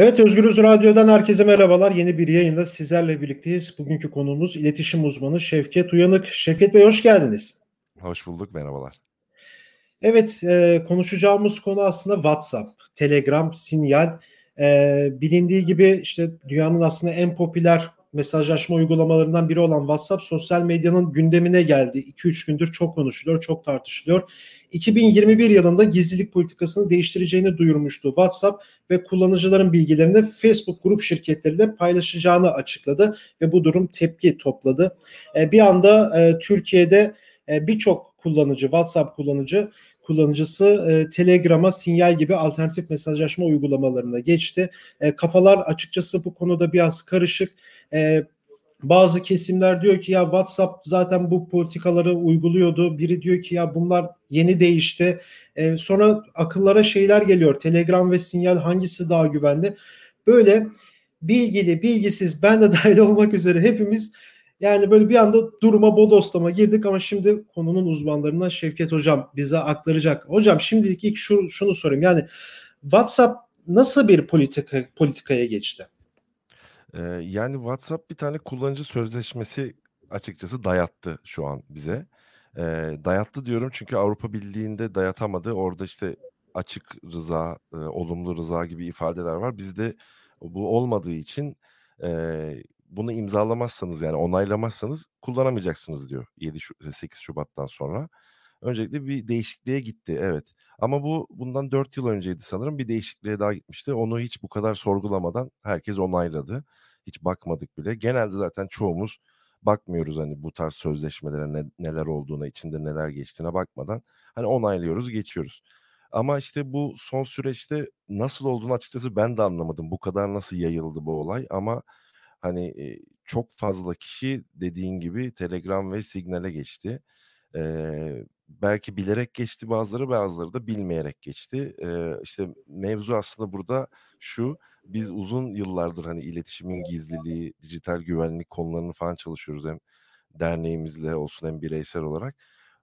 Evet Özgürüz Radyo'dan herkese merhabalar. Yeni bir yayında sizlerle birlikteyiz. Bugünkü konuğumuz iletişim uzmanı Şevket Uyanık. Şevket Bey hoş geldiniz. Hoş bulduk, merhabalar. Evet, e, konuşacağımız konu aslında WhatsApp, Telegram, Sinyal. E, bilindiği gibi işte dünyanın aslında en popüler mesajlaşma uygulamalarından biri olan WhatsApp sosyal medyanın gündemine geldi. 2-3 gündür çok konuşuluyor, çok tartışılıyor. 2021 yılında gizlilik politikasını değiştireceğini duyurmuştu WhatsApp ve kullanıcıların bilgilerini Facebook grup şirketleriyle paylaşacağını açıkladı ve bu durum tepki topladı. E, bir anda e, Türkiye'de e, birçok kullanıcı, WhatsApp kullanıcı kullanıcısı e, Telegram'a sinyal gibi alternatif mesajlaşma uygulamalarına geçti. E, kafalar açıkçası bu konuda biraz karışık. E, bazı kesimler diyor ki ya WhatsApp zaten bu politikaları uyguluyordu. Biri diyor ki ya bunlar yeni değişti. E, sonra akıllara şeyler geliyor. Telegram ve Sinyal hangisi daha güvenli? Böyle bilgili, bilgisiz, ben de dahil olmak üzere hepimiz yani böyle bir anda duruma bodoslama girdik ama şimdi konunun uzmanlarından Şevket Hocam bize aktaracak. Hocam şimdilik ilk şu, şunu sorayım. Yani WhatsApp nasıl bir politika politikaya geçti? Ee, yani WhatsApp bir tane kullanıcı sözleşmesi açıkçası dayattı şu an bize. Ee, dayattı diyorum çünkü Avrupa Birliği'nde dayatamadı. Orada işte açık rıza, e, olumlu rıza gibi ifadeler var. Bizde bu olmadığı için e, bunu imzalamazsanız yani onaylamazsanız kullanamayacaksınız diyor 7 8 Şubat'tan sonra. Öncelikle bir değişikliğe gitti evet. Ama bu bundan 4 yıl önceydi sanırım bir değişikliğe daha gitmişti. Onu hiç bu kadar sorgulamadan herkes onayladı. Hiç bakmadık bile. Genelde zaten çoğumuz bakmıyoruz hani bu tarz sözleşmelere ne, neler olduğuna, içinde neler geçtiğine bakmadan hani onaylıyoruz, geçiyoruz. Ama işte bu son süreçte nasıl olduğunu açıkçası ben de anlamadım. Bu kadar nasıl yayıldı bu olay ama hani e, çok fazla kişi dediğin gibi Telegram ve Signal'e geçti. Ee, belki bilerek geçti bazıları bazıları da bilmeyerek geçti. Ee, işte mevzu aslında burada şu biz uzun yıllardır hani iletişimin gizliliği, dijital güvenlik konularını falan çalışıyoruz hem derneğimizle olsun hem bireysel olarak.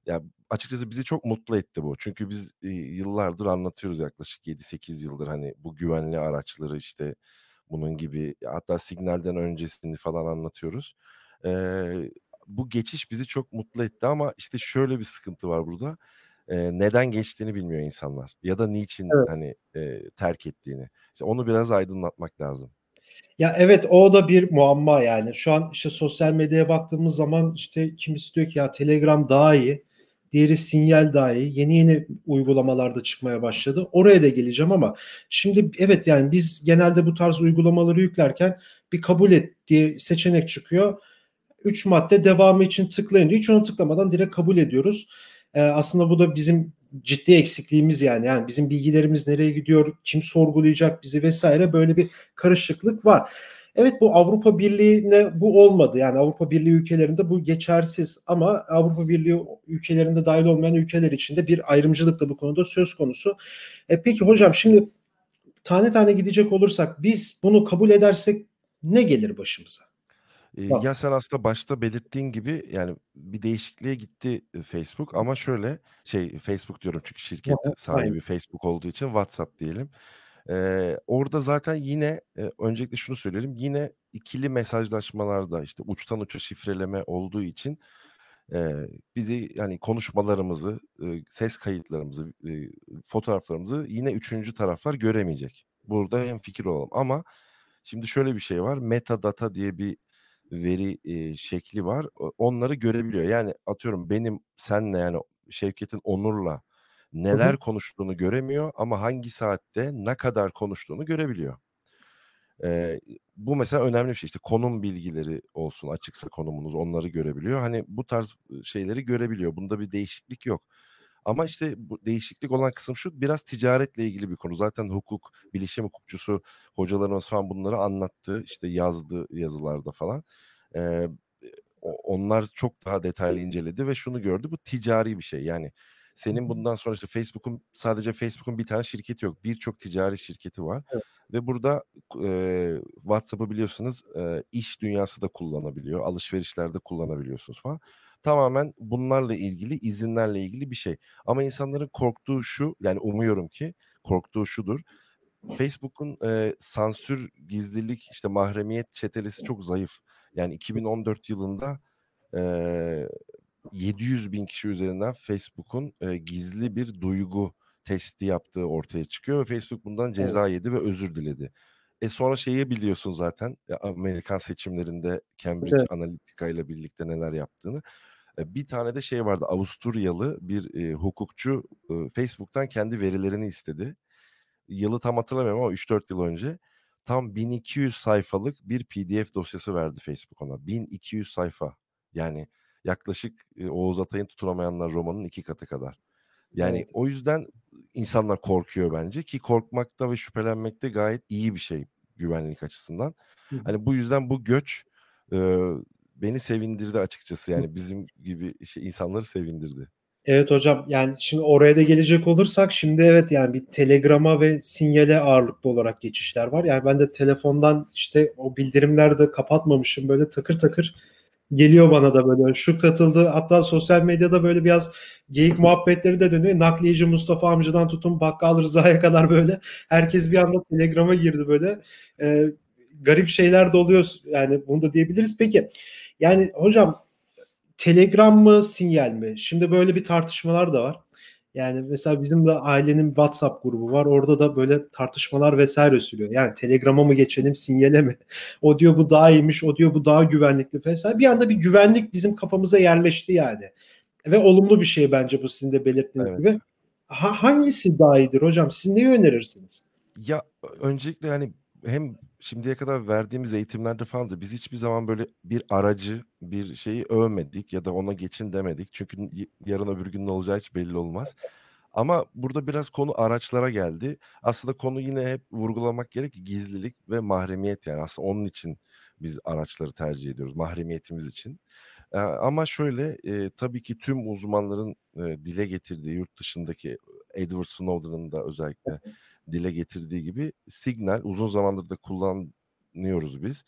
Ya açıkçası bizi çok mutlu etti bu. Çünkü biz yıllardır anlatıyoruz yaklaşık 7-8 yıldır hani bu güvenli araçları işte bunun gibi hatta signalden öncesini falan anlatıyoruz. Ee, bu geçiş bizi çok mutlu etti ama işte şöyle bir sıkıntı var burada. Ee, neden geçtiğini bilmiyor insanlar ya da niçin evet. hani e, terk ettiğini. İşte onu biraz aydınlatmak lazım. Ya evet o da bir muamma yani. Şu an işte sosyal medyaya baktığımız zaman işte kimisi diyor ki ya Telegram daha iyi. Diğeri sinyal daha iyi. Yeni yeni uygulamalarda çıkmaya başladı. Oraya da geleceğim ama şimdi evet yani biz genelde bu tarz uygulamaları yüklerken bir kabul et diye seçenek çıkıyor 3 madde devamı için tıklayın diyor. Hiç onu tıklamadan direkt kabul ediyoruz. E, aslında bu da bizim ciddi eksikliğimiz yani. Yani bizim bilgilerimiz nereye gidiyor, kim sorgulayacak bizi vesaire böyle bir karışıklık var. Evet bu Avrupa Birliği'ne bu olmadı. Yani Avrupa Birliği ülkelerinde bu geçersiz ama Avrupa Birliği ülkelerinde dahil olmayan ülkeler içinde bir ayrımcılık da bu konuda söz konusu. E peki hocam şimdi tane tane gidecek olursak biz bunu kabul edersek ne gelir başımıza? Eee, ya, sen aslında başta belirttiğin gibi, yani, bir değişikliğe gitti, Facebook ama şöyle, şey, Facebook diyorum çünkü şirket sahibi Facebook olduğu için WhatsApp diyelim. Eee, orada zaten yine, eee, öncelikle şunu söyleyelim, yine ikili mesajlaşmalarda, işte, uçtan uça şifreleme olduğu için, eee, bizi, yani, konuşmalarımızı, ııı, ses kayıtlarımızı, eee, fotoğraflarımızı yine üçüncü taraflar göremeyecek. Burada hemfikir olalım ama şimdi şöyle bir şey var, metadata diye bir veri, eee, şekli var. onları görebiliyor. Yani atıyorum benim senle yani Şevket'in Onur'la neler hı hı. konuştuğunu göremiyor ama hangi saatte ne kadar konuştuğunu görebiliyor. Eee, bu mesela önemli bir şey. İşte konum bilgileri olsun, açıksa konumunuz onları görebiliyor. Hani bu tarz şeyleri görebiliyor. Bunda bir değişiklik yok. Ama işte bu değişiklik olan kısım şu biraz ticaretle ilgili bir konu. Zaten hukuk, bilişim hukukçusu hocalarımız falan bunları anlattı. işte yazdı yazılarda falan. Ee, onlar çok daha detaylı inceledi ve şunu gördü. Bu ticari bir şey. Yani senin bundan sonra işte Facebook'un sadece Facebook'un bir tane şirketi yok. Birçok ticari şirketi var. Evet. Ve burada e, WhatsApp'ı biliyorsunuz e, iş dünyası da kullanabiliyor. Alışverişlerde kullanabiliyorsunuz falan tamamen bunlarla ilgili izinlerle ilgili bir şey. Ama insanların korktuğu şu yani umuyorum ki korktuğu şudur. Facebook'un e, sansür, gizlilik, işte mahremiyet çetelesi çok zayıf. Yani 2014 yılında e, 700 bin kişi üzerinden Facebook'un e, gizli bir duygu testi yaptığı ortaya çıkıyor ve Facebook bundan ceza yedi ve özür diledi. E sonra şeyi biliyorsun zaten Amerikan seçimlerinde Cambridge evet. Analytica ile birlikte neler yaptığını. E, bir tane de şey vardı Avusturyalı bir e, hukukçu e, Facebook'tan kendi verilerini istedi. Yılı tam hatırlamıyorum ama 3-4 yıl önce tam 1200 sayfalık bir PDF dosyası verdi Facebook ona. 1200 sayfa. Yani yaklaşık e, Oğuz Atay'ın tutunamayanlar romanının iki katı kadar. Yani evet. o yüzden insanlar korkuyor bence ki korkmakta ve şüphelenmekte gayet iyi bir şey güvenlik açısından. Hı. Hani bu yüzden bu göç e, beni sevindirdi açıkçası. Yani bizim gibi işte insanları sevindirdi. Evet hocam yani şimdi oraya da gelecek olursak şimdi evet yani bir telegrama ve sinyale ağırlıklı olarak geçişler var. Yani ben de telefondan işte o bildirimleri de kapatmamışım böyle takır takır geliyor bana da böyle şu katıldı hatta sosyal medyada böyle biraz geyik muhabbetleri de dönüyor. Nakliyeci Mustafa amcadan tutun bakkal Rıza'ya kadar böyle herkes bir anda telegrama girdi böyle. Ee, garip şeyler de oluyor yani bunu da diyebiliriz. Peki yani hocam Telegram mı sinyal mi? Şimdi böyle bir tartışmalar da var. Yani mesela bizim de ailenin WhatsApp grubu var. Orada da böyle tartışmalar vesaire sürüyor. Yani Telegram'a mı geçelim, sinyale mi? O diyor bu daha iyiymiş, o diyor bu daha güvenlikli vesaire. Bir anda bir güvenlik bizim kafamıza yerleşti yani. Ve olumlu bir şey bence bu sizin de belirttiğiniz evet. gibi. Ha, hangisi daha iyidir hocam? Siz neyi önerirsiniz? Ya öncelikle yani hem şimdiye kadar verdiğimiz eğitimlerde falan da biz hiçbir zaman böyle bir aracı, bir şeyi övmedik ya da ona geçin demedik. Çünkü yarın öbür gün ne olacağı hiç belli olmaz. Ama burada biraz konu araçlara geldi. Aslında konu yine hep vurgulamak gerek gizlilik ve mahremiyet yani aslında onun için biz araçları tercih ediyoruz mahremiyetimiz için. Ama şöyle e, tabii ki tüm uzmanların e, dile getirdiği yurt dışındaki Edward Snowden'ın da özellikle dile getirdiği gibi Signal uzun zamandır da kullanıyoruz biz.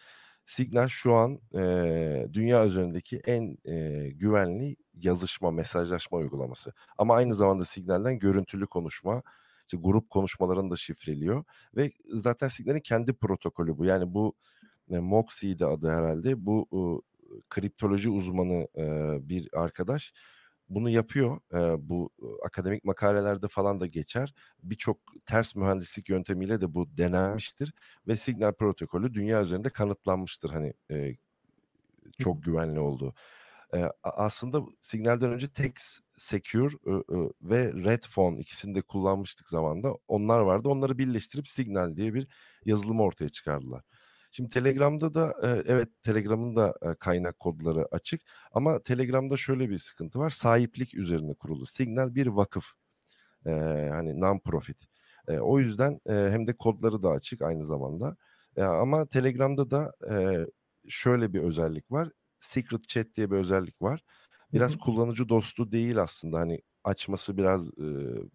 Signal şu an e, dünya üzerindeki en e, güvenli yazışma, mesajlaşma uygulaması. Ama aynı zamanda Signal'den görüntülü konuşma, işte grup konuşmalarını da şifreliyor ve zaten Signal'in kendi protokolü bu. Yani bu e, Moxie de adı herhalde. Bu e, kriptoloji uzmanı e, bir arkadaş bunu yapıyor. E, bu akademik makalelerde falan da geçer. Birçok ters mühendislik yöntemiyle de bu denenmiştir ve Signal protokolü dünya üzerinde kanıtlanmıştır hani e, çok güvenli olduğu. E, aslında Signal'den önce Tex Secure e, e, ve Redphone ikisini de kullanmıştık zamanda. Onlar vardı. Onları birleştirip Signal diye bir yazılımı ortaya çıkardılar. Şimdi Telegram'da da evet Telegram'ın da kaynak kodları açık ama Telegram'da şöyle bir sıkıntı var. Sahiplik üzerine kurulu. Signal bir vakıf. E, hani non-profit. E, o yüzden e, hem de kodları da açık aynı zamanda. E, ama Telegram'da da e, şöyle bir özellik var. Secret Chat diye bir özellik var. Biraz kullanıcı dostu değil aslında. Hani açması biraz e,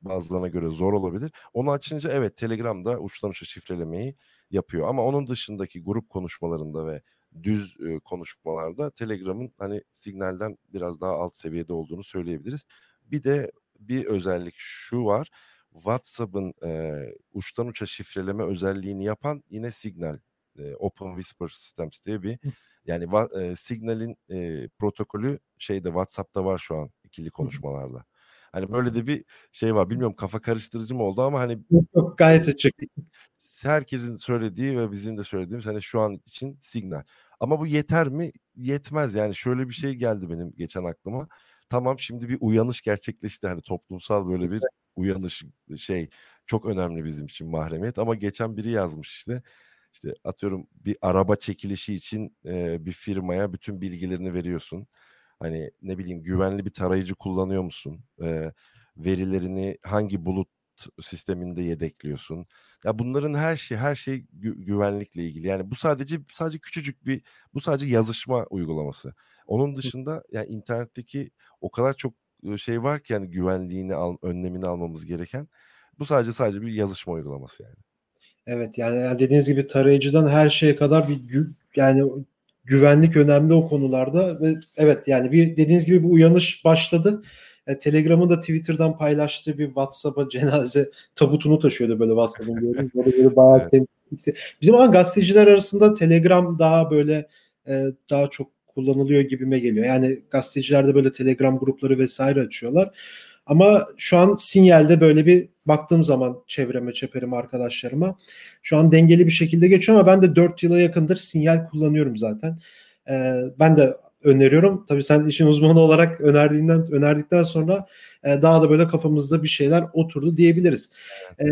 bazılarına göre zor olabilir. Onu açınca evet Telegram'da uçtan uça şifrelemeyi yapıyor. Ama onun dışındaki grup konuşmalarında ve düz e, konuşmalarda Telegram'ın hani signalden biraz daha alt seviyede olduğunu söyleyebiliriz. Bir de bir özellik şu var. WhatsApp'ın e, uçtan uça şifreleme özelliğini yapan yine Signal. E, Open Whisper Systems diye bir yani e, Signal'in e, protokolü şeyde WhatsApp'ta var şu an ikili konuşmalarda. Hani böyle de bir şey var. Bilmiyorum kafa karıştırıcı mı oldu ama hani Yok, gayet açık. Herkesin söylediği ve bizim de söylediğimiz hani şu an için signal. Ama bu yeter mi? Yetmez. Yani şöyle bir şey geldi benim geçen aklıma. Tamam şimdi bir uyanış gerçekleşti. Hani toplumsal böyle bir uyanış şey çok önemli bizim için mahremiyet ama geçen biri yazmış işte işte atıyorum bir araba çekilişi için e, bir firmaya bütün bilgilerini veriyorsun. Hani ne bileyim güvenli bir tarayıcı kullanıyor musun? E, verilerini hangi bulut sisteminde yedekliyorsun? Ya bunların her şey her şey gü- güvenlikle ilgili. Yani bu sadece sadece küçücük bir bu sadece yazışma uygulaması. Onun dışında yani internetteki o kadar çok şey var ki yani güvenliğini al, önlemini almamız gereken. Bu sadece sadece bir yazışma uygulaması yani. Evet yani dediğiniz gibi tarayıcıdan her şeye kadar bir yani güvenlik önemli o konularda ve evet yani bir dediğiniz gibi bir uyanış başladı. E, Telegram'ın da Twitter'dan paylaştığı bir WhatsApp'a cenaze tabutunu taşıyordu böyle WhatsApp'ın gördüğünüz. Böyle bayağı evet. Bizim ama gazeteciler arasında Telegram daha böyle e, daha çok kullanılıyor gibime geliyor. Yani gazeteciler de böyle Telegram grupları vesaire açıyorlar. Ama şu an sinyalde böyle bir baktığım zaman çevreme, çeperim arkadaşlarıma şu an dengeli bir şekilde geçiyor ama ben de 4 yıla yakındır sinyal kullanıyorum zaten. Ee, ben de öneriyorum. Tabii sen işin uzmanı olarak önerdiğinden önerdikten sonra e, daha da böyle kafamızda bir şeyler oturdu diyebiliriz. Ee,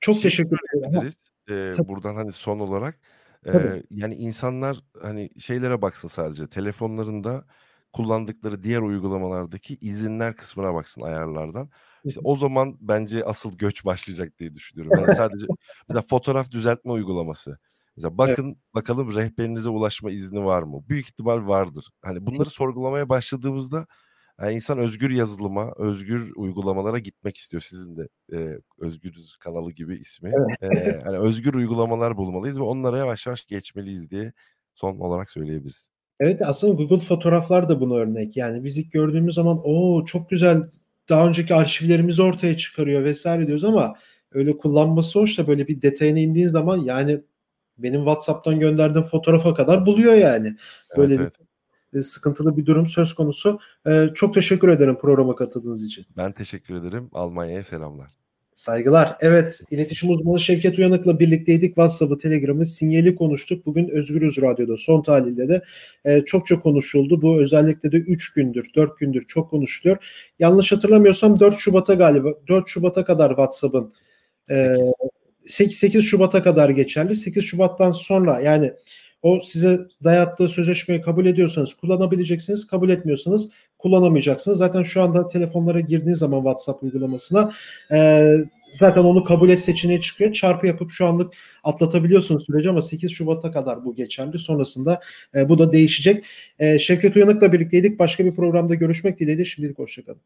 çok şey teşekkür ederim. Ee, buradan hani son olarak e, yani insanlar hani şeylere baksın sadece telefonlarında kullandıkları diğer uygulamalardaki izinler kısmına baksın ayarlardan. İşte o zaman bence asıl göç başlayacak diye düşünüyorum. Yani sadece mesela fotoğraf düzeltme uygulaması. Mesela bakın evet. bakalım rehberinize ulaşma izni var mı? Büyük ihtimal vardır. Hani bunları sorgulamaya başladığımızda yani insan özgür yazılıma, özgür uygulamalara gitmek istiyor. Sizin de e, Özgürüz kanalı gibi ismi. Evet. E, yani özgür uygulamalar bulmalıyız ve onlara yavaş yavaş geçmeliyiz diye son olarak söyleyebiliriz. Evet aslında Google fotoğraflar da bunu örnek. Yani biz ilk gördüğümüz zaman o çok güzel daha önceki arşivlerimizi ortaya çıkarıyor vesaire diyoruz ama öyle kullanması hoş da böyle bir detayına indiğin zaman yani benim WhatsApp'tan gönderdiğim fotoğrafa kadar buluyor yani. Böyle evet, evet. Bir, sıkıntılı bir durum söz konusu. Ee, çok teşekkür ederim programa katıldığınız için. Ben teşekkür ederim. Almanya'ya selamlar. Saygılar. Evet, iletişim uzmanı Şevket Uyanık'la birlikteydik. WhatsApp'ı, Telegram'ı, sinyali konuştuk. Bugün Özgürüz Radyo'da son tahlilde de e, çok çok konuşuldu. Bu özellikle de 3 gündür, 4 gündür çok konuşuluyor. Yanlış hatırlamıyorsam 4 Şubat'a galiba, 4 Şubat'a kadar WhatsApp'ın e, 8, 8 Şubat'a kadar geçerli. 8 Şubat'tan sonra yani o size dayattığı sözleşmeyi kabul ediyorsanız kullanabileceksiniz. Kabul etmiyorsanız kullanamayacaksınız. Zaten şu anda telefonlara girdiğiniz zaman WhatsApp uygulamasına e, zaten onu kabul et seçeneği çıkıyor. Çarpı yapıp şu anlık atlatabiliyorsunuz süreci ama 8 Şubat'a kadar bu geçerli. Sonrasında e, bu da değişecek. E, Şevket Uyanık'la birlikteydik. Başka bir programda görüşmek dileğiyle. Şimdilik hoşçakalın.